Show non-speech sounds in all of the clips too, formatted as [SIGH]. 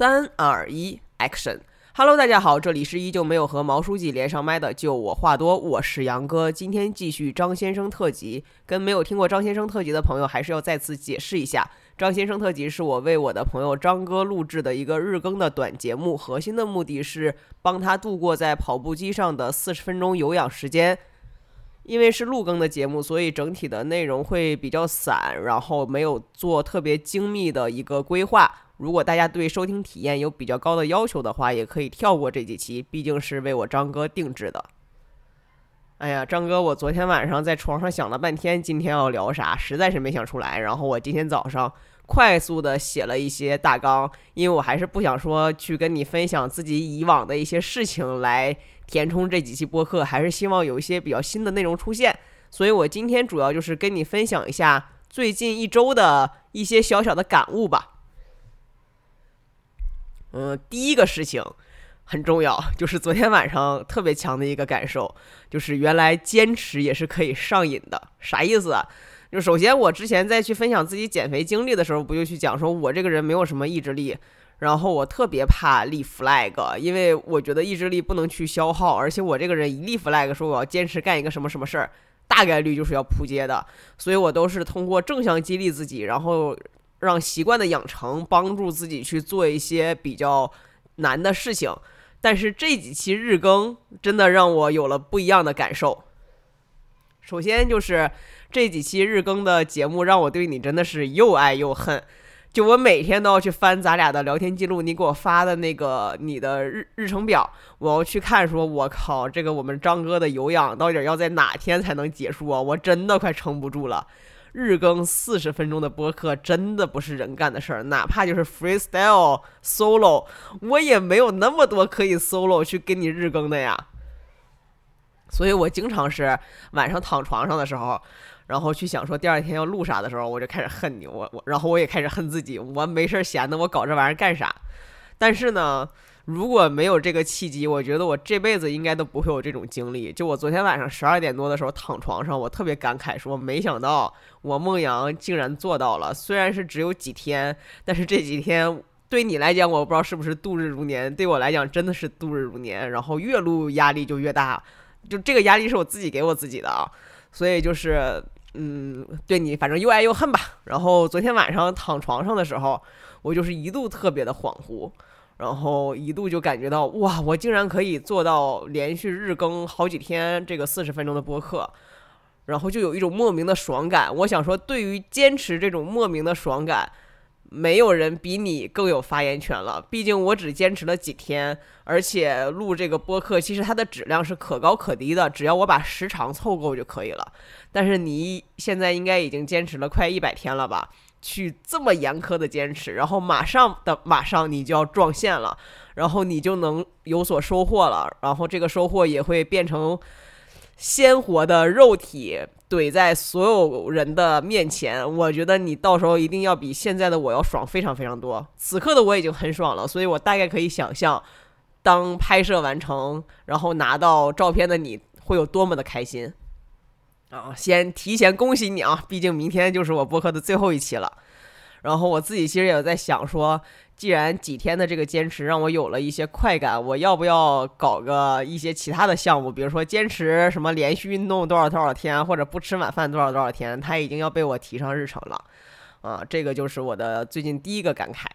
三二一，Action！Hello，大家好，这里是依旧没有和毛书记连上麦的，就我话多，我是杨哥。今天继续张先生特辑，跟没有听过张先生特辑的朋友，还是要再次解释一下，张先生特辑是我为我的朋友张哥录制的一个日更的短节目，核心的目的是帮他度过在跑步机上的四十分钟有氧时间。因为是录更的节目，所以整体的内容会比较散，然后没有做特别精密的一个规划。如果大家对收听体验有比较高的要求的话，也可以跳过这几期，毕竟是为我张哥定制的。哎呀，张哥，我昨天晚上在床上想了半天，今天要聊啥，实在是没想出来。然后我今天早上快速的写了一些大纲，因为我还是不想说去跟你分享自己以往的一些事情来填充这几期播客，还是希望有一些比较新的内容出现。所以我今天主要就是跟你分享一下最近一周的一些小小的感悟吧。嗯，第一个事情很重要，就是昨天晚上特别强的一个感受，就是原来坚持也是可以上瘾的。啥意思？就首先我之前在去分享自己减肥经历的时候，不就去讲说我这个人没有什么意志力，然后我特别怕立 flag，因为我觉得意志力不能去消耗，而且我这个人一立 flag 说我要坚持干一个什么什么事儿，大概率就是要扑街的，所以我都是通过正向激励自己，然后。让习惯的养成帮助自己去做一些比较难的事情，但是这几期日更真的让我有了不一样的感受。首先就是这几期日更的节目让我对你真的是又爱又恨，就我每天都要去翻咱俩的聊天记录，你给我发的那个你的日日程表，我要去看，说我靠，这个我们张哥的有氧到底要在哪天才能结束啊？我真的快撑不住了。日更四十分钟的播客真的不是人干的事儿，哪怕就是 freestyle solo，我也没有那么多可以 solo 去跟你日更的呀。所以我经常是晚上躺床上的时候，然后去想说第二天要录啥的时候，我就开始恨你，我我，然后我也开始恨自己，我没事闲的，我搞这玩意儿干啥？但是呢。如果没有这个契机，我觉得我这辈子应该都不会有这种经历。就我昨天晚上十二点多的时候躺床上，我特别感慨，说没想到我梦阳竟然做到了。虽然是只有几天，但是这几天对你来讲，我不知道是不是度日如年，对我来讲真的是度日如年。然后越录压力就越大，就这个压力是我自己给我自己的啊。所以就是，嗯，对你反正又爱又恨吧。然后昨天晚上躺床上的时候，我就是一度特别的恍惚。然后一度就感觉到哇，我竟然可以做到连续日更好几天这个四十分钟的播客，然后就有一种莫名的爽感。我想说，对于坚持这种莫名的爽感，没有人比你更有发言权了。毕竟我只坚持了几天，而且录这个播客，其实它的质量是可高可低的，只要我把时长凑够就可以了。但是你现在应该已经坚持了快一百天了吧？去这么严苛的坚持，然后马上的马上你就要撞线了，然后你就能有所收获了，然后这个收获也会变成鲜活的肉体怼在所有人的面前。我觉得你到时候一定要比现在的我要爽非常非常多。此刻的我已经很爽了，所以我大概可以想象，当拍摄完成，然后拿到照片的你会有多么的开心。啊，先提前恭喜你啊！毕竟明天就是我播客的最后一期了。然后我自己其实也在想说，既然几天的这个坚持让我有了一些快感，我要不要搞个一些其他的项目？比如说坚持什么连续运动多少多少天，或者不吃晚饭多少多少天？它已经要被我提上日程了。啊，这个就是我的最近第一个感慨。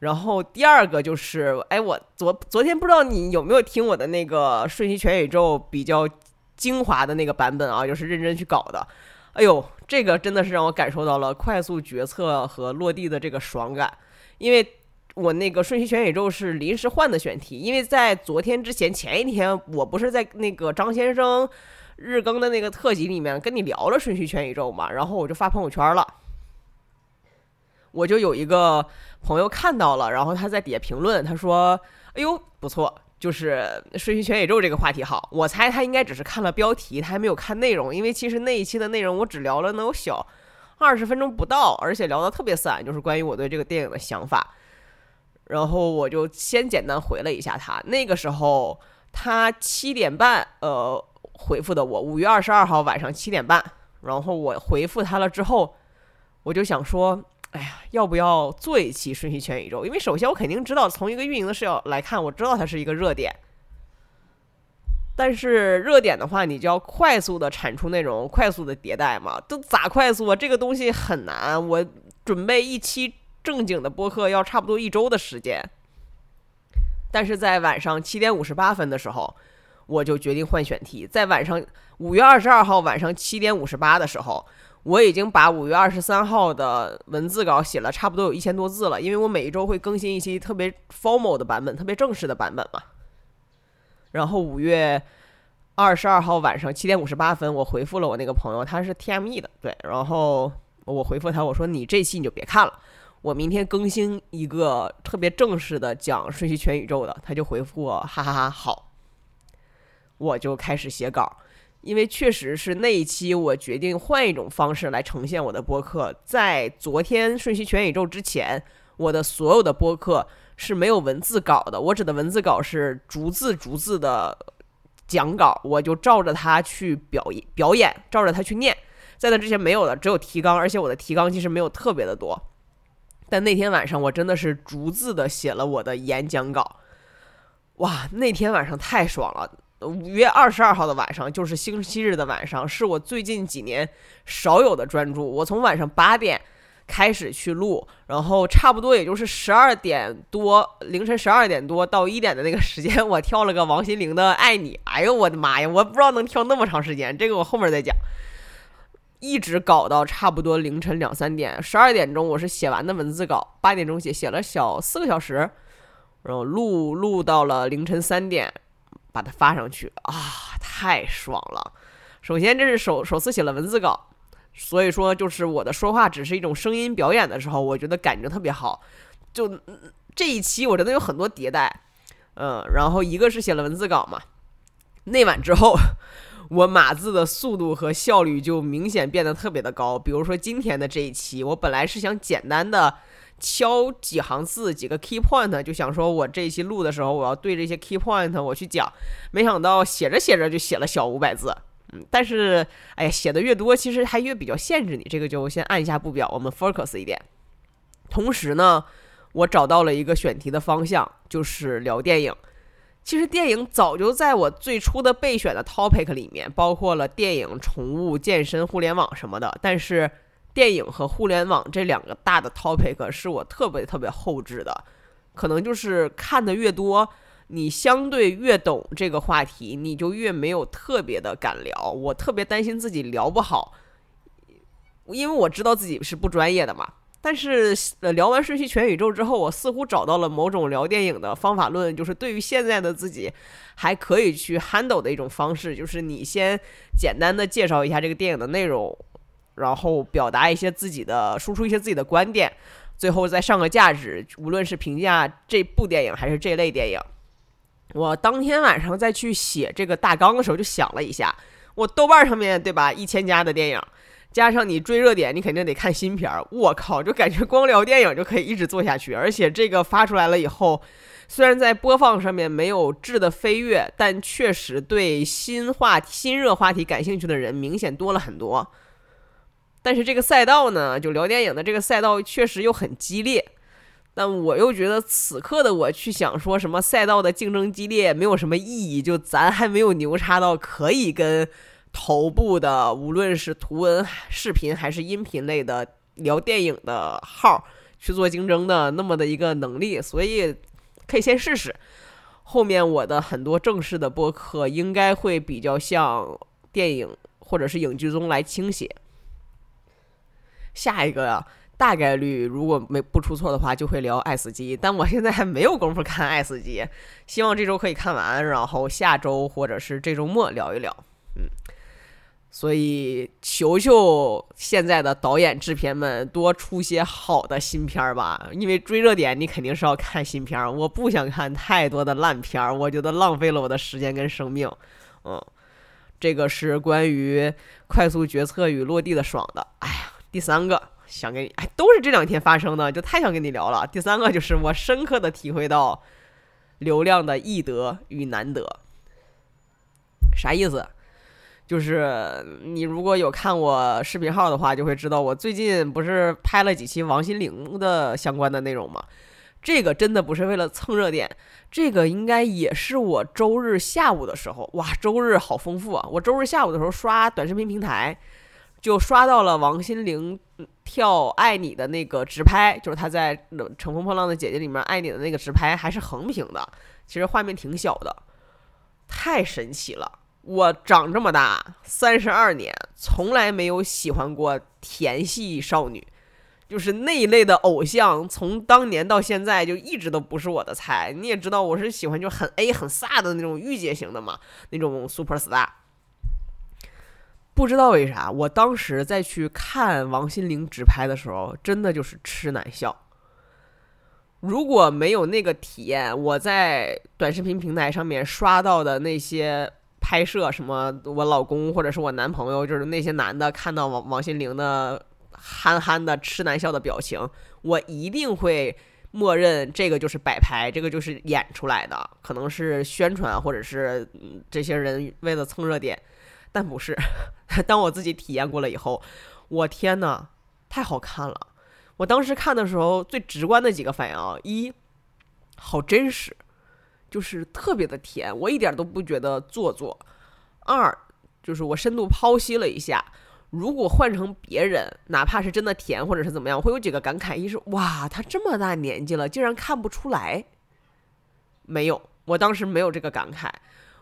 然后第二个就是，哎，我昨昨天不知道你有没有听我的那个瞬息全宇宙比较。精华的那个版本啊，就是认真去搞的。哎呦，这个真的是让我感受到了快速决策和落地的这个爽感。因为我那个瞬息全宇宙是临时换的选题，因为在昨天之前前一天，我不是在那个张先生日更的那个特辑里面跟你聊了瞬息全宇宙嘛，然后我就发朋友圈了，我就有一个朋友看到了，然后他在底下评论，他说：“哎呦，不错。”就是瞬息全宇宙这个话题好，我猜他应该只是看了标题，他还没有看内容，因为其实那一期的内容我只聊了能有小二十分钟不到，而且聊得特别散，就是关于我对这个电影的想法。然后我就先简单回了一下他，那个时候他七点半呃回复的我，五月二十二号晚上七点半，然后我回复他了之后，我就想说。哎呀，要不要做一期瞬息全宇宙？因为首先我肯定知道，从一个运营的视角来看，我知道它是一个热点。但是热点的话，你就要快速的产出内容，快速的迭代嘛。都咋快速啊？这个东西很难。我准备一期正经的播客要差不多一周的时间。但是在晚上七点五十八分的时候，我就决定换选题。在晚上五月二十二号晚上七点五十八的时候，我已经把五月二十三号的文字稿写了差不多有一千多字了。因为我每一周会更新一期特别 formal 的版本，特别正式的版本嘛。然后五月二十二号晚上七点五十八分，我回复了我那个朋友，他是 TME 的，对。然后我回复他，我说你这期你就别看了，我明天更新一个特别正式的讲瞬息全宇宙的。他就回复我，哈哈哈，好。我就开始写稿，因为确实是那一期我决定换一种方式来呈现我的播客。在昨天瞬息全宇宙之前，我的所有的播客。是没有文字稿的，我指的文字稿是逐字逐字的讲稿，我就照着它去表演表演，照着它去念。在那之前没有的，只有提纲，而且我的提纲其实没有特别的多。但那天晚上我真的是逐字的写了我的演讲稿，哇，那天晚上太爽了！五月二十二号的晚上，就是星期日的晚上，是我最近几年少有的专注。我从晚上八点。开始去录，然后差不多也就是十二点多，凌晨十二点多到一点的那个时间，我跳了个王心凌的《爱你》。哎呦我的妈呀，我不知道能跳那么长时间，这个我后面再讲。一直搞到差不多凌晨两三点，十二点钟我是写完的文字稿，八点钟写，写了小四个小时，然后录录到了凌晨三点，把它发上去啊，太爽了！首先这是首首次写了文字稿。所以说，就是我的说话只是一种声音表演的时候，我觉得感觉特别好。就这一期，我真的有很多迭代，嗯，然后一个是写了文字稿嘛，那晚之后，我码字的速度和效率就明显变得特别的高。比如说今天的这一期，我本来是想简单的敲几行字、几个 key point，就想说我这一期录的时候，我要对这些 key point 我去讲，没想到写着写着就写了小五百字。嗯，但是，哎呀，写的越多，其实还越比较限制你。这个就先按一下不表，我们 focus 一点。同时呢，我找到了一个选题的方向，就是聊电影。其实电影早就在我最初的备选的 topic 里面，包括了电影、宠物、健身、互联网什么的。但是电影和互联网这两个大的 topic 是我特别特别后置的，可能就是看的越多。你相对越懂这个话题，你就越没有特别的敢聊。我特别担心自己聊不好，因为我知道自己是不专业的嘛。但是呃，聊完《瞬息全宇宙》之后，我似乎找到了某种聊电影的方法论，就是对于现在的自己还可以去 handle 的一种方式，就是你先简单的介绍一下这个电影的内容，然后表达一些自己的，输出一些自己的观点，最后再上个价值，无论是评价这部电影还是这类电影。我当天晚上再去写这个大纲的时候，就想了一下，我豆瓣上面对吧，一千家的电影，加上你追热点，你肯定得看新片儿。我靠，就感觉光聊电影就可以一直做下去。而且这个发出来了以后，虽然在播放上面没有质的飞跃，但确实对新话题、新热话题感兴趣的人明显多了很多。但是这个赛道呢，就聊电影的这个赛道确实又很激烈。但我又觉得此刻的我去想说什么赛道的竞争激烈没有什么意义，就咱还没有牛叉到可以跟头部的无论是图文视频还是音频类的聊电影的号去做竞争的那么的一个能力，所以可以先试试。后面我的很多正式的播客应该会比较像电影或者是影剧中来倾斜。下一个。大概率如果没不出错的话，就会聊《爱死机》，但我现在还没有功夫看《爱死机》，希望这周可以看完，然后下周或者是这周末聊一聊。嗯，所以求求现在的导演制片们多出些好的新片儿吧，因为追热点你肯定是要看新片儿，我不想看太多的烂片儿，我觉得浪费了我的时间跟生命。嗯，这个是关于快速决策与落地的爽的。哎呀，第三个。想跟你哎，都是这两天发生的，就太想跟你聊了。第三个就是我深刻的体会到流量的易得与难得，啥意思？就是你如果有看我视频号的话，就会知道我最近不是拍了几期王心凌的相关的内容吗？这个真的不是为了蹭热点，这个应该也是我周日下午的时候，哇，周日好丰富啊！我周日下午的时候刷短视频平台，就刷到了王心凌跳《爱你》的那个直拍，就是她在《乘风破浪的姐姐》里面《爱你》的那个直拍，还是横屏的，其实画面挺小的，太神奇了！我长这么大三十二年，从来没有喜欢过甜系少女。就是那一类的偶像，从当年到现在就一直都不是我的菜。你也知道，我是喜欢就很 A 很飒的那种御姐型的嘛，那种 super star。不知道为啥，我当时在去看王心凌直拍的时候，真的就是痴男笑。如果没有那个体验，我在短视频平台上面刷到的那些拍摄，什么我老公或者是我男朋友，就是那些男的看到王王心凌的。憨憨的痴男笑的表情，我一定会默认这个就是摆拍，这个就是演出来的，可能是宣传，或者是这些人为了蹭热点，但不是。当我自己体验过了以后，我天呐，太好看了！我当时看的时候，最直观的几个反应啊，一，好真实，就是特别的甜，我一点都不觉得做作；二，就是我深度剖析了一下。如果换成别人，哪怕是真的甜，或者是怎么样，会有几个感慨：一是哇，他这么大年纪了，竟然看不出来。没有，我当时没有这个感慨，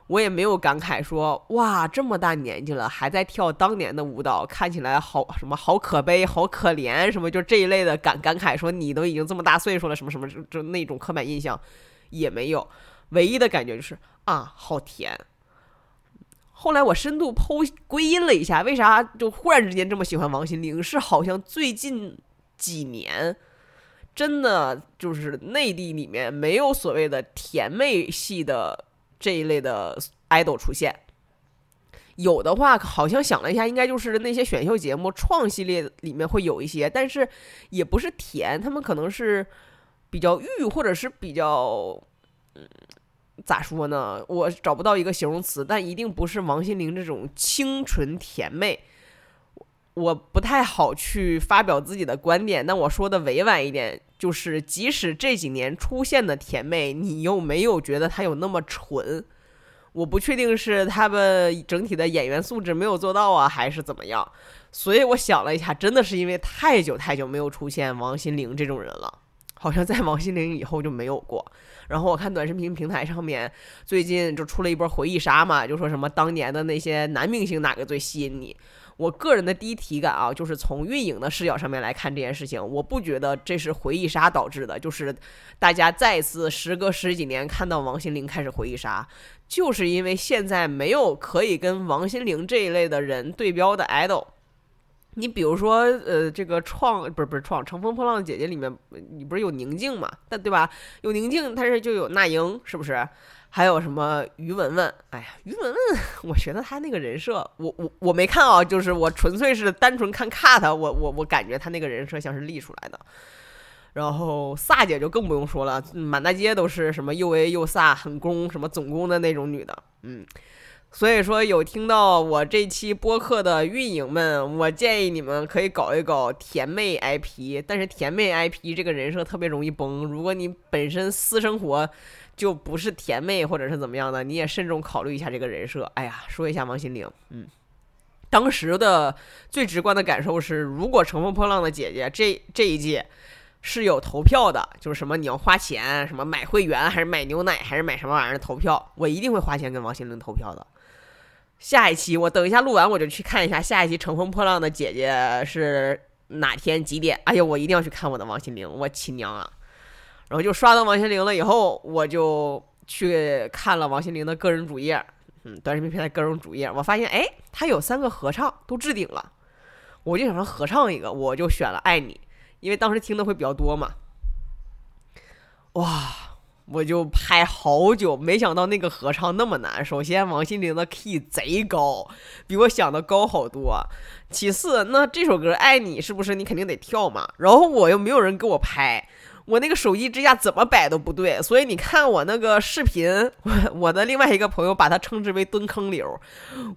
我也没有感慨说哇，这么大年纪了还在跳当年的舞蹈，看起来好什么好可悲、好可怜什么，就这一类的感感慨。说你都已经这么大岁数了，什么什么，就那种刻板印象也没有。唯一的感觉就是啊，好甜。后来我深度剖归因了一下，为啥就忽然之间这么喜欢王心凌？是好像最近几年，真的就是内地里面没有所谓的甜妹系的这一类的 idol 出现。有的话，好像想了一下，应该就是那些选秀节目创系列里面会有一些，但是也不是甜，他们可能是比较欲，或者是比较嗯。咋说呢？我找不到一个形容词，但一定不是王心凌这种清纯甜妹。我不太好去发表自己的观点，但我说的委婉一点，就是即使这几年出现的甜妹，你又没有觉得她有那么纯。我不确定是他们整体的演员素质没有做到啊，还是怎么样。所以我想了一下，真的是因为太久太久没有出现王心凌这种人了。好像在王心凌以后就没有过。然后我看短视频平台上面最近就出了一波回忆杀嘛，就说什么当年的那些男明星哪个最吸引你？我个人的第一体感啊，就是从运营的视角上面来看这件事情，我不觉得这是回忆杀导致的，就是大家再次时隔十几年看到王心凌开始回忆杀，就是因为现在没有可以跟王心凌这一类的人对标的 idol。你比如说，呃，这个创不是不是创《乘风破浪的姐姐》里面，你不是有宁静嘛？但对吧？有宁静，但是就有那英，是不是？还有什么于文文？哎呀，于文文，[LAUGHS] 我觉得她那个人设，我我我没看啊，就是我纯粹是单纯看 cut，我我我感觉她那个人设像是立出来的。然后飒姐就更不用说了，满大街都是什么又 A 又飒、很攻什么总攻的那种女的，嗯。所以说，有听到我这期播客的运营们，我建议你们可以搞一搞甜妹 IP。但是甜妹 IP 这个人设特别容易崩，如果你本身私生活就不是甜妹或者是怎么样的，你也慎重考虑一下这个人设。哎呀，说一下王心凌，嗯，当时的最直观的感受是，如果乘风破浪的姐姐这这一季是有投票的，就是什么你要花钱，什么买会员还是买牛奶还是买什么玩意儿投票，我一定会花钱跟王心凌投票的。下一期我等一下录完我就去看一下下一期《乘风破浪的姐姐》是哪天几点？哎呀，我一定要去看我的王心凌，我亲娘啊！然后就刷到王心凌了以后，我就去看了王心凌的个人主页，嗯，短视频平台个人主页，我发现哎，她有三个合唱都置顶了，我就想说合唱一个，我就选了《爱你》，因为当时听的会比较多嘛。哇！我就拍好久，没想到那个合唱那么难。首先，王心凌的 key 贼高，比我想的高好多。其次，那这首歌《爱你》是不是你肯定得跳嘛？然后我又没有人给我拍，我那个手机支架怎么摆都不对，所以你看我那个视频，我 [LAUGHS] 我的另外一个朋友把它称之为蹲坑流，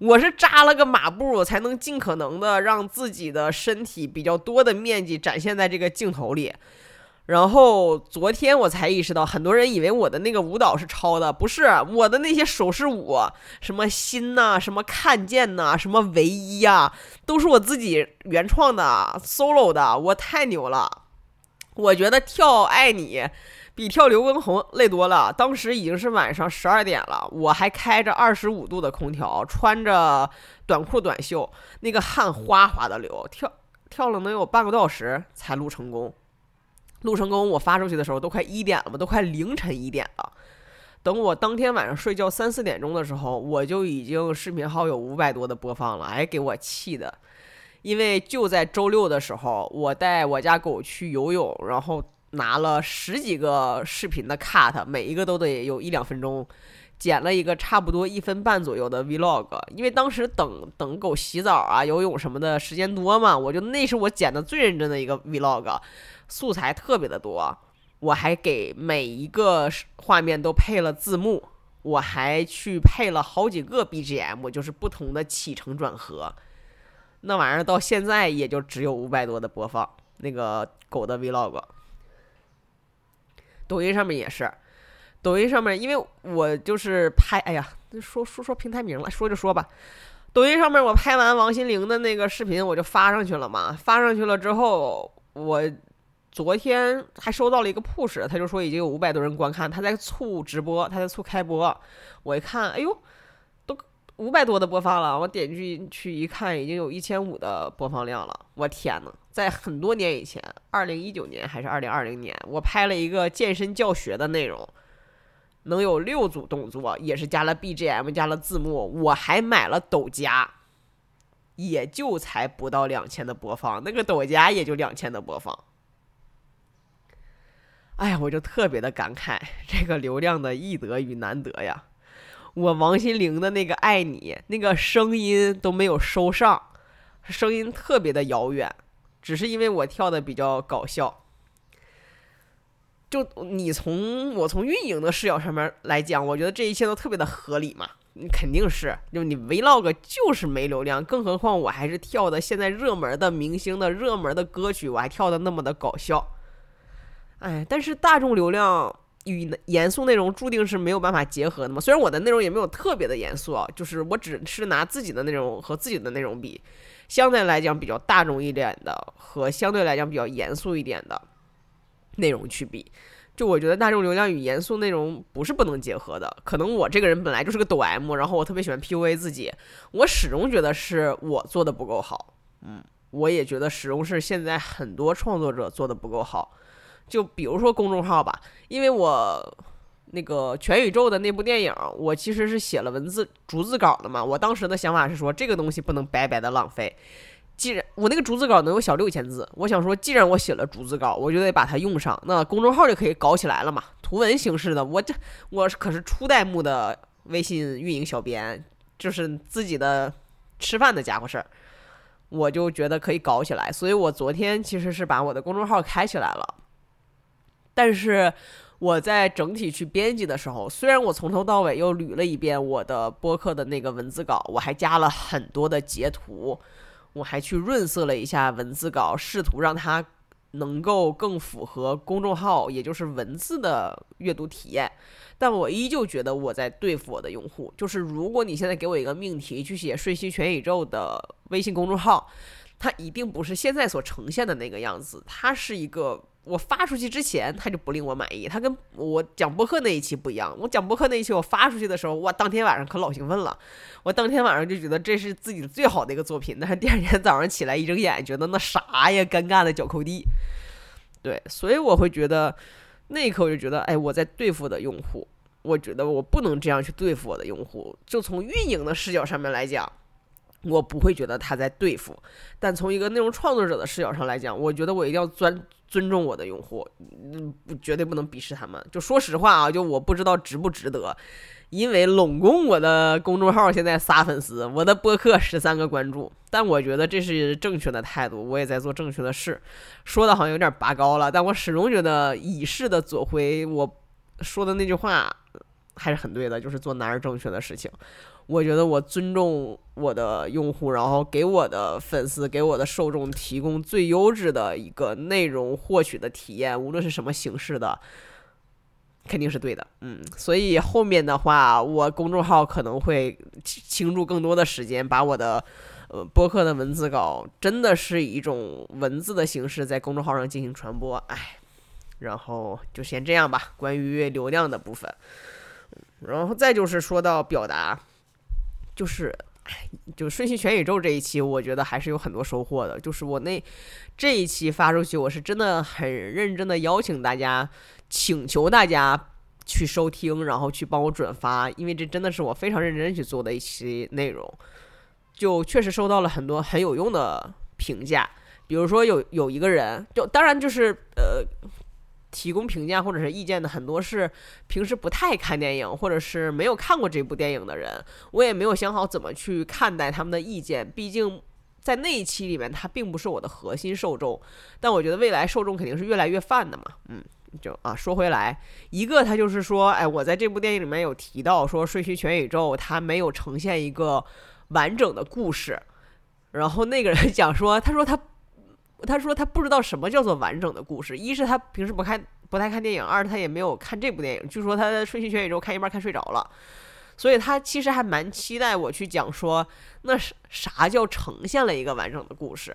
我是扎了个马步才能尽可能的让自己的身体比较多的面积展现在这个镜头里。然后昨天我才意识到，很多人以为我的那个舞蹈是抄的，不是我的那些手势舞，什么心呐，什么看见呐，什么唯一呀，都是我自己原创的 solo 的，我太牛了。我觉得跳爱你比跳刘畊宏累多了。当时已经是晚上十二点了，我还开着二十五度的空调，穿着短裤短袖，那个汗哗哗的流，跳跳了能有半个多小时才录成功。录成功，我发出去的时候都快一点了嘛，都快凌晨一点了。等我当天晚上睡觉三四点钟的时候，我就已经视频号有五百多的播放了，哎，给我气的。因为就在周六的时候，我带我家狗去游泳，然后拿了十几个视频的 cut，每一个都得有一两分钟，剪了一个差不多一分半左右的 vlog。因为当时等等狗洗澡啊、游泳什么的时间多嘛，我就那是我剪的最认真的一个 vlog，素材特别的多。我还给每一个画面都配了字幕，我还去配了好几个 BGM，就是不同的起承转合。那玩意儿到现在也就只有五百多的播放，那个狗的 vlog，抖音上面也是，抖音上面因为我就是拍，哎呀，说说说平台名了，说就说吧，抖音上面我拍完王心凌的那个视频，我就发上去了嘛，发上去了之后，我昨天还收到了一个 push，他就说已经有五百多人观看，他在促直播，他在促开播，我一看，哎呦。五百多的播放了，我点进去一看，已经有一千五的播放量了。我天呐，在很多年以前，二零一九年还是二零二零年，我拍了一个健身教学的内容，能有六组动作，也是加了 BGM，加了字幕，我还买了抖加，也就才不到两千的播放，那个抖加也就两千的播放。哎呀，我就特别的感慨这个流量的易得与难得呀。我王心凌的那个爱你，那个声音都没有收上，声音特别的遥远，只是因为我跳的比较搞笑。就你从我从运营的视角上面来讲，我觉得这一切都特别的合理嘛，你肯定是，就你 vlog 就是没流量，更何况我还是跳的现在热门的明星的热门的歌曲，我还跳的那么的搞笑。哎，但是大众流量。与严肃内容注定是没有办法结合的嘛？虽然我的内容也没有特别的严肃啊，就是我只是拿自己的内容和自己的内容比，相对来讲比较大众一点的和相对来讲比较严肃一点的内容去比。就我觉得大众流量与严肃内容不是不能结合的。可能我这个人本来就是个抖 M，然后我特别喜欢 PUA 自己，我始终觉得是我做的不够好。嗯，我也觉得始终是现在很多创作者做的不够好。就比如说公众号吧，因为我那个全宇宙的那部电影，我其实是写了文字逐字稿的嘛。我当时的想法是说，这个东西不能白白的浪费。既然我那个逐字稿能有小六千字，我想说，既然我写了逐字稿，我就得把它用上。那公众号就可以搞起来了嘛，图文形式的。我这我可是初代目的微信运营小编，就是自己的吃饭的家伙事儿，我就觉得可以搞起来。所以我昨天其实是把我的公众号开起来了。但是我在整体去编辑的时候，虽然我从头到尾又捋了一遍我的播客的那个文字稿，我还加了很多的截图，我还去润色了一下文字稿，试图让它能够更符合公众号，也就是文字的阅读体验。但我依旧觉得我在对付我的用户。就是如果你现在给我一个命题去写“瞬息全宇宙”的微信公众号，它一定不是现在所呈现的那个样子，它是一个。我发出去之前，他就不令我满意。他跟我讲播客那一期不一样。我讲播客那一期，我发出去的时候，哇，当天晚上可老兴奋了。我当天晚上就觉得这是自己最好的一个作品。但是第二天早上起来一睁眼，觉得那啥呀，尴尬的脚抠地。对，所以我会觉得那一刻我就觉得，哎，我在对付的用户，我觉得我不能这样去对付我的用户。就从运营的视角上面来讲，我不会觉得他在对付。但从一个内容创作者的视角上来讲，我觉得我一定要钻尊重我的用户，嗯，绝对不能鄙视他们。就说实话啊，就我不知道值不值得。因为拢共我的公众号现在仨粉丝，我的播客十三个关注，但我觉得这是正确的态度，我也在做正确的事。说的好像有点拔高了，但我始终觉得以事的左晖，我说的那句话还是很对的，就是做男人正确的事情。我觉得我尊重我的用户，然后给我的粉丝、给我的受众提供最优质的一个内容获取的体验，无论是什么形式的。肯定是对的，嗯，所以后面的话，我公众号可能会倾注更多的时间，把我的呃播客的文字稿，真的是以一种文字的形式在公众号上进行传播，哎，然后就先这样吧。关于流量的部分，然后再就是说到表达，就是。就瞬息全宇宙这一期，我觉得还是有很多收获的。就是我那这一期发出去，我是真的很认真的邀请大家，请求大家去收听，然后去帮我转发，因为这真的是我非常认真去做的一期内容。就确实收到了很多很有用的评价，比如说有有一个人，就当然就是呃。提供评价或者是意见的很多是平时不太看电影或者是没有看过这部电影的人，我也没有想好怎么去看待他们的意见。毕竟在那一期里面，他并不是我的核心受众。但我觉得未来受众肯定是越来越泛的嘛。嗯，就啊，说回来，一个他就是说，哎，我在这部电影里面有提到说，《瞬息全宇宙》它没有呈现一个完整的故事。然后那个人讲说，他说他。他说他不知道什么叫做完整的故事，一是他平时不看不太看电影，二他也没有看这部电影。据说他在瞬息全宇宙看一半看睡着了，所以他其实还蛮期待我去讲说那是啥叫呈现了一个完整的故事。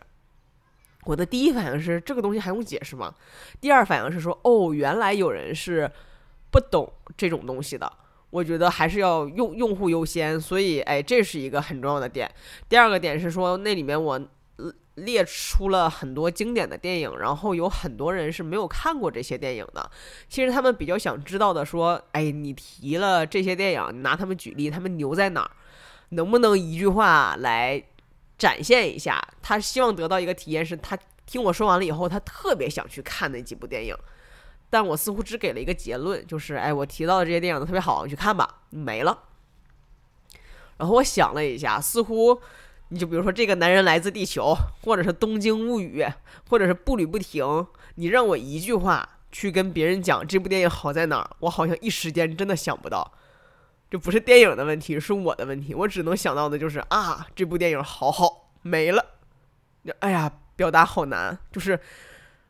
我的第一反应是这个东西还用解释吗？第二反应是说哦，原来有人是不懂这种东西的。我觉得还是要用用户优先，所以哎，这是一个很重要的点。第二个点是说那里面我。列出了很多经典的电影，然后有很多人是没有看过这些电影的。其实他们比较想知道的，说，哎，你提了这些电影，你拿他们举例，他们牛在哪儿？能不能一句话来展现一下？他希望得到一个体验，是他听我说完了以后，他特别想去看那几部电影。但我似乎只给了一个结论，就是，哎，我提到的这些电影都特别好，你去看吧，没了。然后我想了一下，似乎。你就比如说这个男人来自地球，或者是东京物语，或者是步履不停。你让我一句话去跟别人讲这部电影好在哪儿，我好像一时间真的想不到。这不是电影的问题，是我的问题。我只能想到的就是啊，这部电影好好，没了。哎呀，表达好难，就是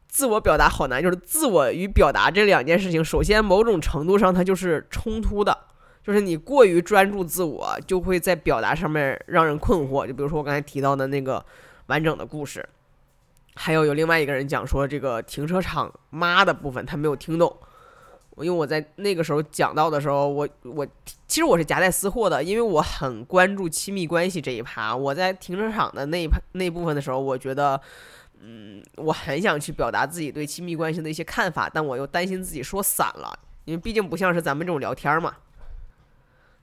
自我表达好难，就是自我与表达这两件事情，首先某种程度上它就是冲突的。就是你过于专注自我，就会在表达上面让人困惑。就比如说我刚才提到的那个完整的故事，还有有另外一个人讲说这个停车场妈的部分他没有听懂。因为我在那个时候讲到的时候，我我其实我是夹带私货的，因为我很关注亲密关系这一趴。我在停车场的那一趴那部分的时候，我觉得，嗯，我很想去表达自己对亲密关系的一些看法，但我又担心自己说散了，因为毕竟不像是咱们这种聊天嘛。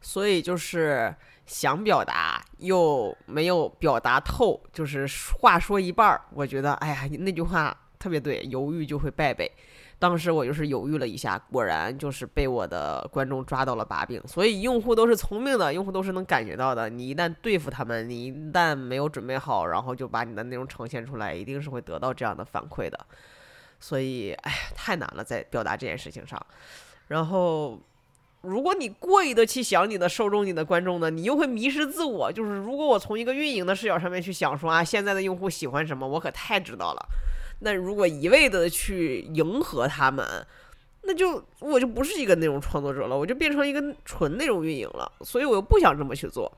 所以就是想表达又没有表达透，就是话说一半儿。我觉得，哎呀，那句话特别对，犹豫就会败北。当时我就是犹豫了一下，果然就是被我的观众抓到了把柄。所以用户都是聪明的，用户都是能感觉到的。你一旦对付他们，你一旦没有准备好，然后就把你的内容呈现出来，一定是会得到这样的反馈的。所以，哎呀，太难了，在表达这件事情上。然后。如果你过于的去想你的受众、你的观众呢，你又会迷失自我。就是如果我从一个运营的视角上面去想说啊，现在的用户喜欢什么，我可太知道了。那如果一味的去迎合他们，那就我就不是一个内容创作者了，我就变成一个纯内容运营了。所以我又不想这么去做。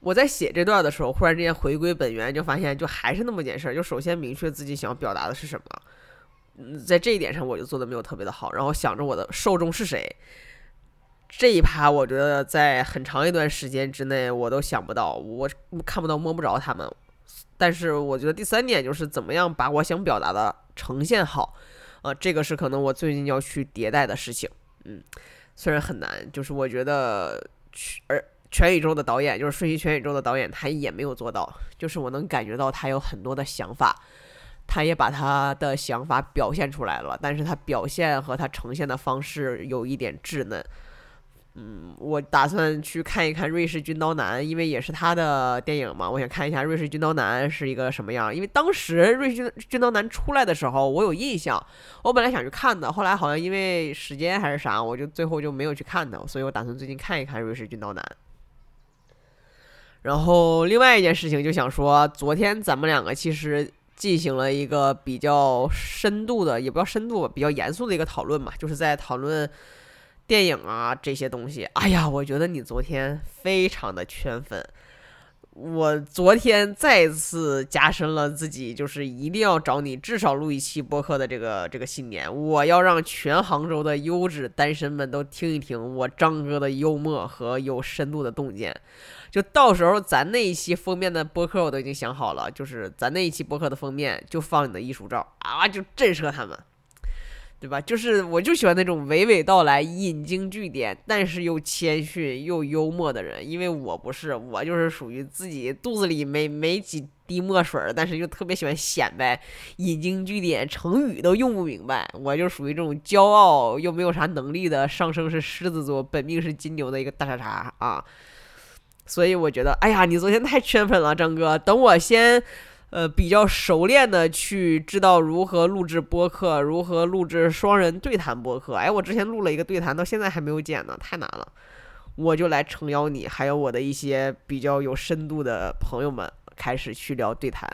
我在写这段的时候，忽然之间回归本源，就发现就还是那么件事儿。就首先明确自己想要表达的是什么。在这一点上，我就做的没有特别的好。然后想着我的受众是谁，这一趴我觉得在很长一段时间之内我都想不到，我看不到摸不着他们。但是我觉得第三点就是怎么样把我想表达的呈现好，啊，这个是可能我最近要去迭代的事情。嗯，虽然很难，就是我觉得全而全宇宙的导演，就是《瞬息全宇宙》的导演，他也没有做到。就是我能感觉到他有很多的想法，他也把他的想法表现出来了，但是他表现和他呈现的方式有一点稚嫩。嗯，我打算去看一看《瑞士军刀男》，因为也是他的电影嘛。我想看一下《瑞士军刀男》是一个什么样。因为当时《瑞士军刀男》出来的时候，我有印象。我本来想去看的，后来好像因为时间还是啥，我就最后就没有去看的。所以我打算最近看一看《瑞士军刀男》。然后另外一件事情就想说，昨天咱们两个其实进行了一个比较深度的，也不叫深度吧，比较严肃的一个讨论嘛，就是在讨论。电影啊，这些东西，哎呀，我觉得你昨天非常的圈粉。我昨天再次加深了自己，就是一定要找你至少录一期播客的这个这个信念。我要让全杭州的优质单身们都听一听我张哥的幽默和有深度的洞见。就到时候咱那一期封面的播客我都已经想好了，就是咱那一期播客的封面就放你的艺术照啊，就震慑他们。对吧？就是我就喜欢那种娓娓道来、引经据典，但是又谦逊又幽默的人。因为我不是，我就是属于自己肚子里没没几滴墨水，但是又特别喜欢显摆、引经据典，成语都用不明白。我就属于这种骄傲又没有啥能力的，上升是狮子座，本命是金牛的一个大傻叉啊。所以我觉得，哎呀，你昨天太圈粉了，张哥。等我先。呃，比较熟练的去知道如何录制播客，如何录制双人对谈播客。哎，我之前录了一个对谈，到现在还没有剪呢，太难了。我就来诚邀你，还有我的一些比较有深度的朋友们，开始去聊对谈。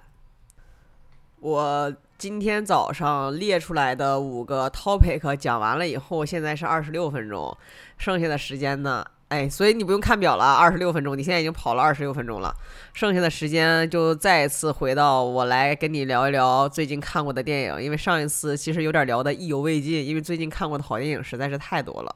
我今天早上列出来的五个 topic 讲完了以后，现在是二十六分钟，剩下的时间呢？哎，所以你不用看表了，二十六分钟，你现在已经跑了二十六分钟了，剩下的时间就再次回到我来跟你聊一聊最近看过的电影，因为上一次其实有点聊的意犹未尽，因为最近看过的好电影实在是太多了。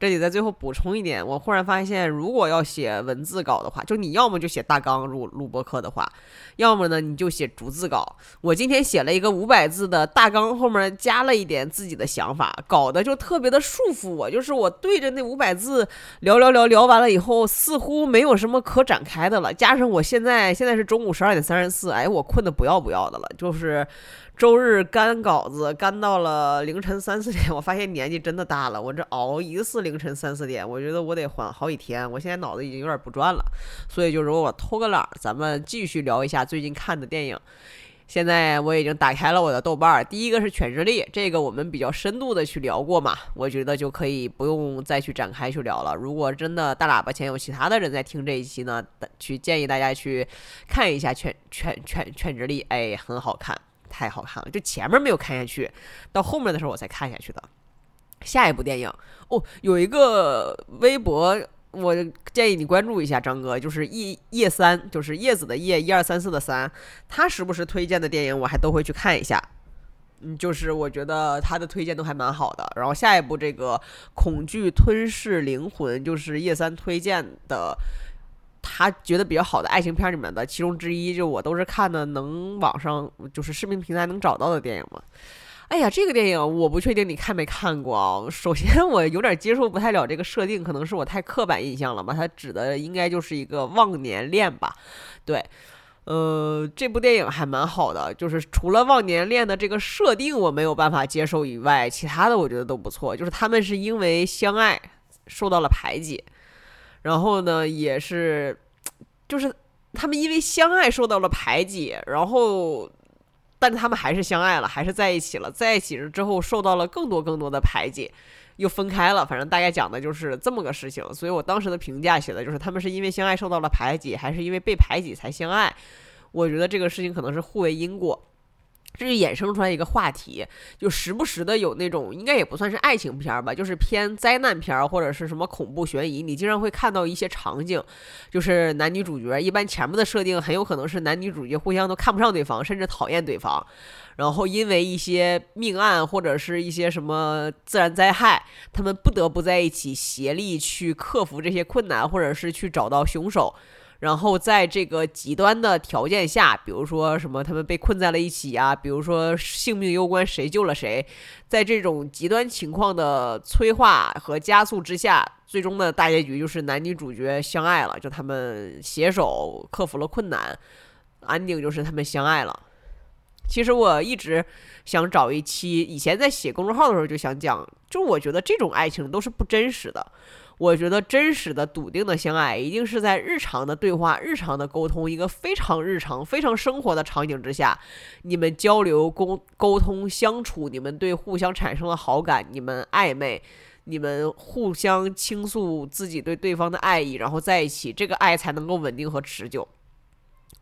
这里在最后补充一点，我忽然发现，如果要写文字稿的话，就你要么就写大纲，录录播课的话，要么呢你就写逐字稿。我今天写了一个五百字的大纲，后面加了一点自己的想法，搞得就特别的束缚我。就是我对着那五百字聊聊聊聊完了以后，似乎没有什么可展开的了。加上我现在现在是中午十二点三十四，哎，我困得不要不要的了，就是。周日干稿子干到了凌晨三四点，我发现年纪真的大了。我这熬一次凌晨三四点，我觉得我得缓好几天。我现在脑子已经有点不转了，所以就如果我偷个懒，咱们继续聊一下最近看的电影。现在我已经打开了我的豆瓣儿，第一个是《犬之力》，这个我们比较深度的去聊过嘛，我觉得就可以不用再去展开去聊了。如果真的大喇叭前有其他的人在听这一期呢，去建议大家去看一下《犬犬犬犬之力》，哎，很好看。太好看了，就前面没有看下去，到后面的时候我才看下去的。下一部电影哦，有一个微博，我建议你关注一下张哥，就是叶叶三，就是叶子的叶，一二三四的三，他时不时推荐的电影我还都会去看一下。嗯，就是我觉得他的推荐都还蛮好的。然后下一部这个恐惧吞噬灵魂，就是叶三推荐的。他觉得比较好的爱情片里面的其中之一，就我都是看的能网上就是视频平台能找到的电影嘛。哎呀，这个电影我不确定你看没看过啊。首先我有点接受不太了这个设定，可能是我太刻板印象了吧。它指的应该就是一个忘年恋吧？对，呃，这部电影还蛮好的，就是除了忘年恋的这个设定我没有办法接受以外，其他的我觉得都不错。就是他们是因为相爱受到了排挤。然后呢，也是，就是他们因为相爱受到了排挤，然后，但他们还是相爱了，还是在一起了。在一起了之后，受到了更多更多的排挤，又分开了。反正大概讲的就是这么个事情。所以我当时的评价写的就是，他们是因为相爱受到了排挤，还是因为被排挤才相爱？我觉得这个事情可能是互为因果。这就衍生出来一个话题，就时不时的有那种，应该也不算是爱情片吧，就是偏灾难片或者是什么恐怖悬疑，你经常会看到一些场景，就是男女主角一般前面的设定很有可能是男女主角互相都看不上对方，甚至讨厌对方，然后因为一些命案或者是一些什么自然灾害，他们不得不在一起协力去克服这些困难，或者是去找到凶手。然后在这个极端的条件下，比如说什么他们被困在了一起啊，比如说性命攸关谁救了谁，在这种极端情况的催化和加速之下，最终的大结局就是男女主角相爱了，就他们携手克服了困难，ending 就是他们相爱了。其实我一直想找一期，以前在写公众号的时候就想讲，就我觉得这种爱情都是不真实的。我觉得真实的、笃定的相爱，一定是在日常的对话、日常的沟通，一个非常日常、非常生活的场景之下，你们交流、沟沟通、相处，你们对互相产生了好感，你们暧昧，你们互相倾诉自己对对方的爱意，然后在一起，这个爱才能够稳定和持久。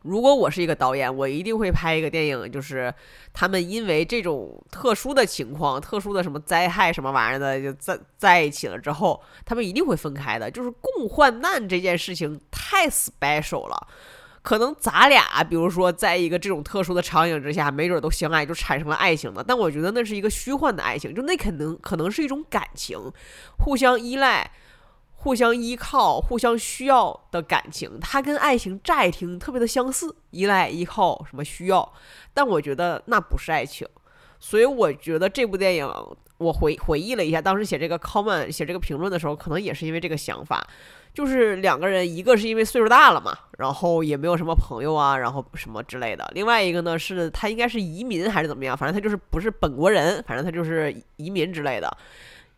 如果我是一个导演，我一定会拍一个电影，就是他们因为这种特殊的情况、特殊的什么灾害什么玩意儿的，就在在一起了之后，他们一定会分开的。就是共患难这件事情太 special 了，可能咱俩比如说在一个这种特殊的场景之下，没准都相爱，就产生了爱情的。但我觉得那是一个虚幻的爱情，就那可能可能是一种感情，互相依赖。互相依靠、互相需要的感情，它跟爱情乍一听特别的相似，依赖、依靠什么需要，但我觉得那不是爱情。所以我觉得这部电影，我回回忆了一下，当时写这个 comment、写这个评论的时候，可能也是因为这个想法，就是两个人，一个是因为岁数大了嘛，然后也没有什么朋友啊，然后什么之类的；另外一个呢，是他应该是移民还是怎么样，反正他就是不是本国人，反正他就是移民之类的。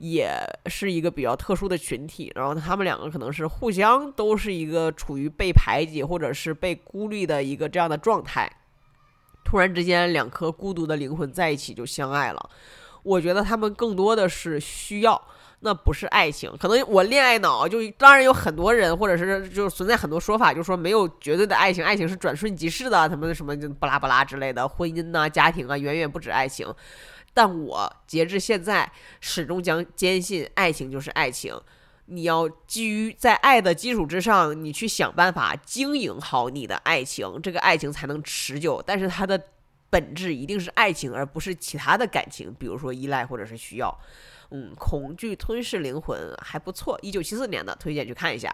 也是一个比较特殊的群体，然后他们两个可能是互相都是一个处于被排挤或者是被孤立的一个这样的状态，突然之间两颗孤独的灵魂在一起就相爱了。我觉得他们更多的是需要，那不是爱情。可能我恋爱脑，就当然有很多人或者是就存在很多说法，就说没有绝对的爱情，爱情是转瞬即逝的，他们什么就巴拉巴拉之类的，婚姻呐、家庭啊，远远不止爱情。但我截至现在始终将坚信，爱情就是爱情。你要基于在爱的基础之上，你去想办法经营好你的爱情，这个爱情才能持久。但是它的本质一定是爱情，而不是其他的感情，比如说依赖或者是需要。嗯，恐惧吞噬灵魂还不错，一九七四年的，推荐去看一下。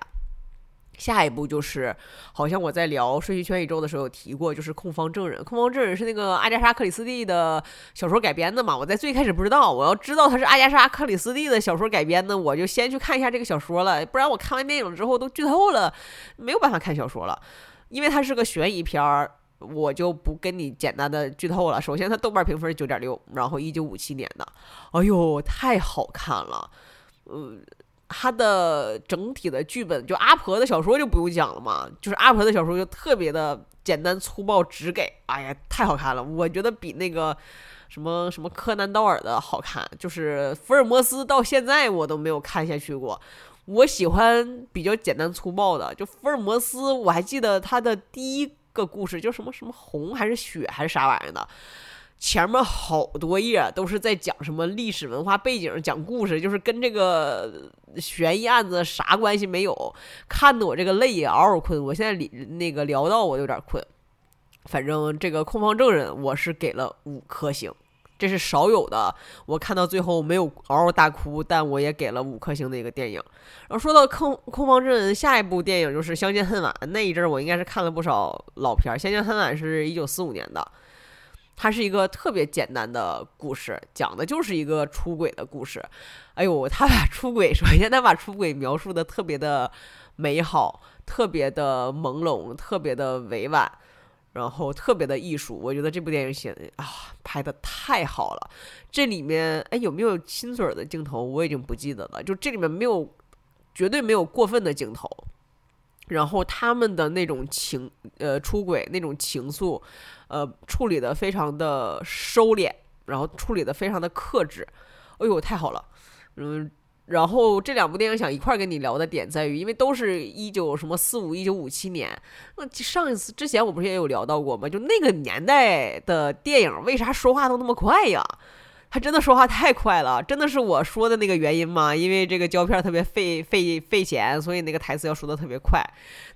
下一步就是，好像我在聊《瞬息全宇宙》的时候有提过，就是《控方证人》。《控方证人》是那个阿加莎·克里斯蒂的小说改编的嘛？我在最开始不知道，我要知道它是阿加莎·克里斯蒂的小说改编的，我就先去看一下这个小说了。不然我看完电影之后都剧透了，没有办法看小说了。因为它是个悬疑片儿，我就不跟你简单的剧透了。首先，它豆瓣评分九点六，然后一九五七年的，哎呦，太好看了，嗯。他的整体的剧本，就阿婆的小说就不用讲了嘛，就是阿婆的小说就特别的简单粗暴直给，哎呀，太好看了，我觉得比那个什么什么柯南道尔的好看，就是福尔摩斯到现在我都没有看下去过，我喜欢比较简单粗暴的，就福尔摩斯，我还记得他的第一个故事叫什么什么红还是血还是啥玩意儿的。前面好多页都是在讲什么历史文化背景，讲故事，就是跟这个悬疑案子啥关系没有，看得我这个泪也嗷嗷困。我现在里那个聊到我有点困，反正这个控方证人我是给了五颗星，这是少有的，我看到最后没有嗷嗷大哭，但我也给了五颗星的一个电影。然后说到控控方证人，下一部电影就是《相见恨晚》，那一阵我应该是看了不少老片，《相见恨晚》是一九四五年的。它是一个特别简单的故事，讲的就是一个出轨的故事。哎呦，他把出轨，首先他把出轨描述的特别的美好，特别的朦胧，特别的委婉，然后特别的艺术。我觉得这部电影写的啊，拍的太好了。这里面哎有没有亲嘴儿的镜头？我已经不记得了。就这里面没有，绝对没有过分的镜头。然后他们的那种情，呃，出轨那种情愫，呃，处理的非常的收敛，然后处理的非常的克制，哎呦，太好了，嗯，然后这两部电影想一块儿跟你聊的点在于，因为都是一九什么四五一九五七年，那上一次之前我不是也有聊到过吗？就那个年代的电影为啥说话都那么快呀？他真的说话太快了，真的是我说的那个原因吗？因为这个胶片特别费费费钱，所以那个台词要说的特别快。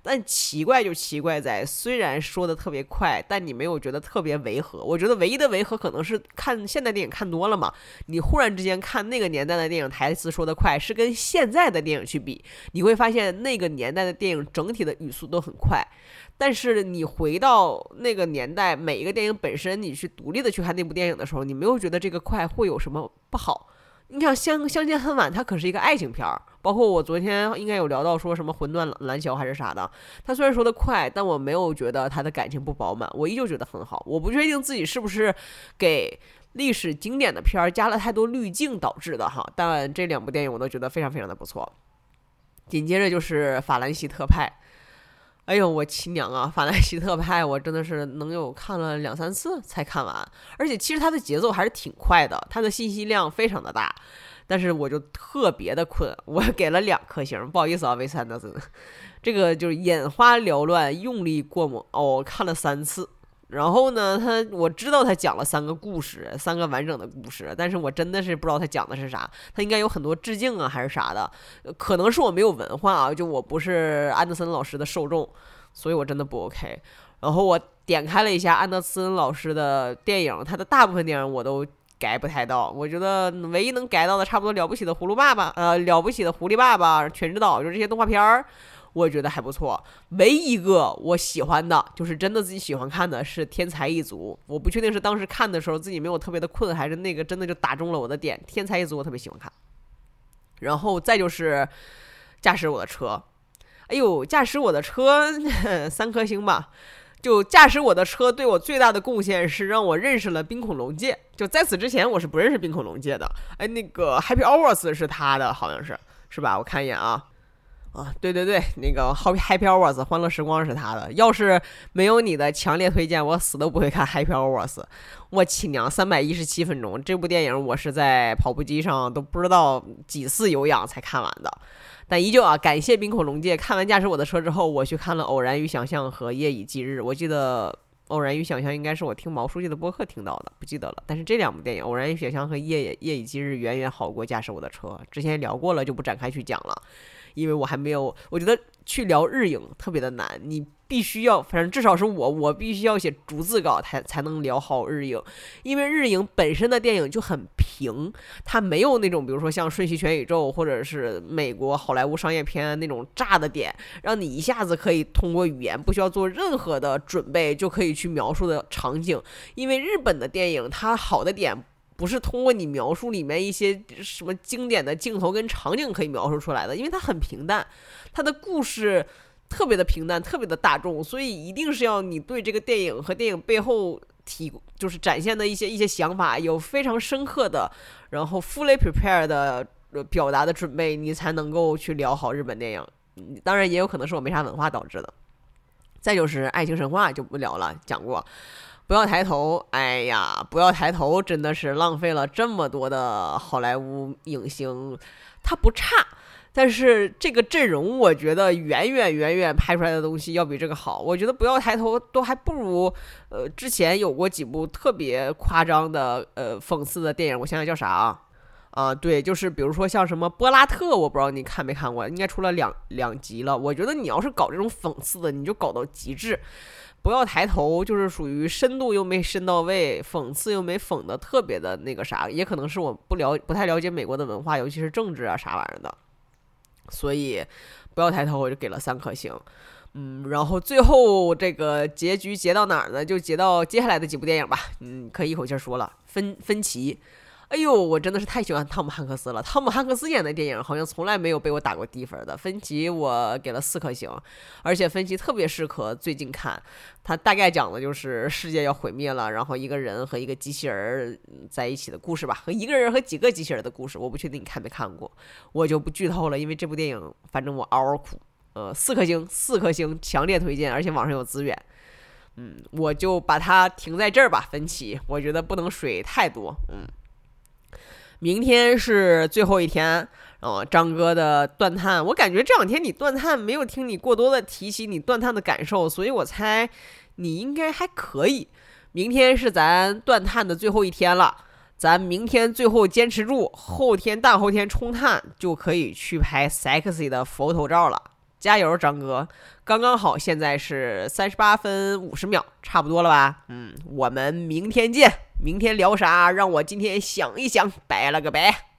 但奇怪就奇怪在，虽然说的特别快，但你没有觉得特别违和。我觉得唯一的违和可能是看现代电影看多了嘛，你忽然之间看那个年代的电影，台词说的快，是跟现在的电影去比，你会发现那个年代的电影整体的语速都很快。但是你回到那个年代，每一个电影本身，你去独立的去看那部电影的时候，你没有觉得这个快会有什么不好？你看《相相见恨晚》，它可是一个爱情片儿，包括我昨天应该有聊到说什么《魂断蓝桥》还是啥的，它虽然说的快，但我没有觉得它的感情不饱满，我依旧觉得很好。我不确定自己是不是给历史经典的片儿加了太多滤镜导致的哈，但这两部电影我都觉得非常非常的不错。紧接着就是《法兰西特派》。哎呦，我亲娘啊！法兰西特派，我真的是能有看了两三次才看完，而且其实它的节奏还是挺快的，它的信息量非常的大，但是我就特别的困，我 [LAUGHS] 给了两颗星，不好意思啊，维斯安德森，这个就是眼花缭乱，用力过猛哦，看了三次。然后呢，他我知道他讲了三个故事，三个完整的故事，但是我真的是不知道他讲的是啥。他应该有很多致敬啊，还是啥的？可能是我没有文化啊，就我不是安德森老师的受众，所以我真的不 OK。然后我点开了一下安德森老师的电影，他的大部分电影我都 get 不太到。我觉得唯一能 get 到的，差不多了不起的葫芦爸爸，呃，了不起的狐狸爸爸，全知道，就是这些动画片儿。我也觉得还不错，唯一一个我喜欢的，就是真的自己喜欢看的是《天才一族》。我不确定是当时看的时候自己没有特别的困，还是那个真的就打中了我的点。《天才一族》我特别喜欢看，然后再就是《驾驶我的车》。哎呦，《驾驶我的车》三颗星吧。就《驾驶我的车》对我最大的贡献是让我认识了冰恐龙界。就在此之前我是不认识冰恐龙界的。哎，那个 Happy Hours 是他的，好像是是吧？我看一眼啊。啊，对对对，那个《Happy Hours》欢乐时光是他的。要是没有你的强烈推荐，我死都不会看《Happy Hours》。我亲娘，三百一十七分钟，这部电影我是在跑步机上都不知道几次有氧才看完的。但依旧啊，感谢冰口龙介。看完《驾驶我的车》之后，我去看了《偶然与想象》和《夜以继日》。我记得《偶然与想象》应该是我听毛书记的播客听到的，不记得了。但是这两部电影《偶然与想象》和《夜夜以继日》远远好过《驾驶我的车》。之前聊过了，就不展开去讲了。因为我还没有，我觉得去聊日影特别的难，你必须要，反正至少是我，我必须要写逐字稿才才能聊好日影。因为日影本身的电影就很平，它没有那种比如说像《瞬息全宇宙》或者是美国好莱坞商业片那种炸的点，让你一下子可以通过语言不需要做任何的准备就可以去描述的场景。因为日本的电影它好的点。不是通过你描述里面一些什么经典的镜头跟场景可以描述出来的，因为它很平淡，它的故事特别的平淡，特别的大众，所以一定是要你对这个电影和电影背后提就是展现的一些一些想法有非常深刻的，然后 fully prepared 的表达的准备，你才能够去聊好日本电影。当然也有可能是我没啥文化导致的。再就是爱情神话就不聊了，讲过。不要抬头，哎呀，不要抬头，真的是浪费了这么多的好莱坞影星。他不差，但是这个阵容，我觉得远远远远拍出来的东西要比这个好。我觉得不要抬头都还不如，呃，之前有过几部特别夸张的，呃，讽刺的电影。我想想叫啥啊？啊，对，就是比如说像什么波拉特，我不知道你看没看过，应该出了两两集了。我觉得你要是搞这种讽刺的，你就搞到极致。不要抬头，就是属于深度又没深到位，讽刺又没讽的特别的那个啥，也可能是我不了不太了解美国的文化，尤其是政治啊啥玩意儿的，所以不要抬头，我就给了三颗星。嗯，然后最后这个结局结到哪儿呢？就结到接下来的几部电影吧。嗯，可以一口气说了，分分歧。哎呦，我真的是太喜欢汤姆汉克斯了。汤姆汉克斯演的电影好像从来没有被我打过低分的。分歧我给了四颗星，而且分歧特别适合最近看。它大概讲的就是世界要毁灭了，然后一个人和一个机器人在一起的故事吧，和一个人和几个机器人的故事。我不确定你看没看过，我就不剧透了，因为这部电影反正我嗷嗷哭。呃，四颗星，四颗星，强烈推荐，而且网上有资源。嗯，我就把它停在这儿吧。分歧，我觉得不能水太多。嗯。明天是最后一天，哦，张哥的断碳，我感觉这两天你断碳没有听你过多的提起你断碳的感受，所以我猜你应该还可以。明天是咱断碳的最后一天了，咱明天最后坚持住，后天大后天冲碳就可以去拍 sexy 的佛头照了。加油，张哥！刚刚好，现在是三十八分五十秒，差不多了吧？嗯，我们明天见。明天聊啥？让我今天想一想。拜了个拜。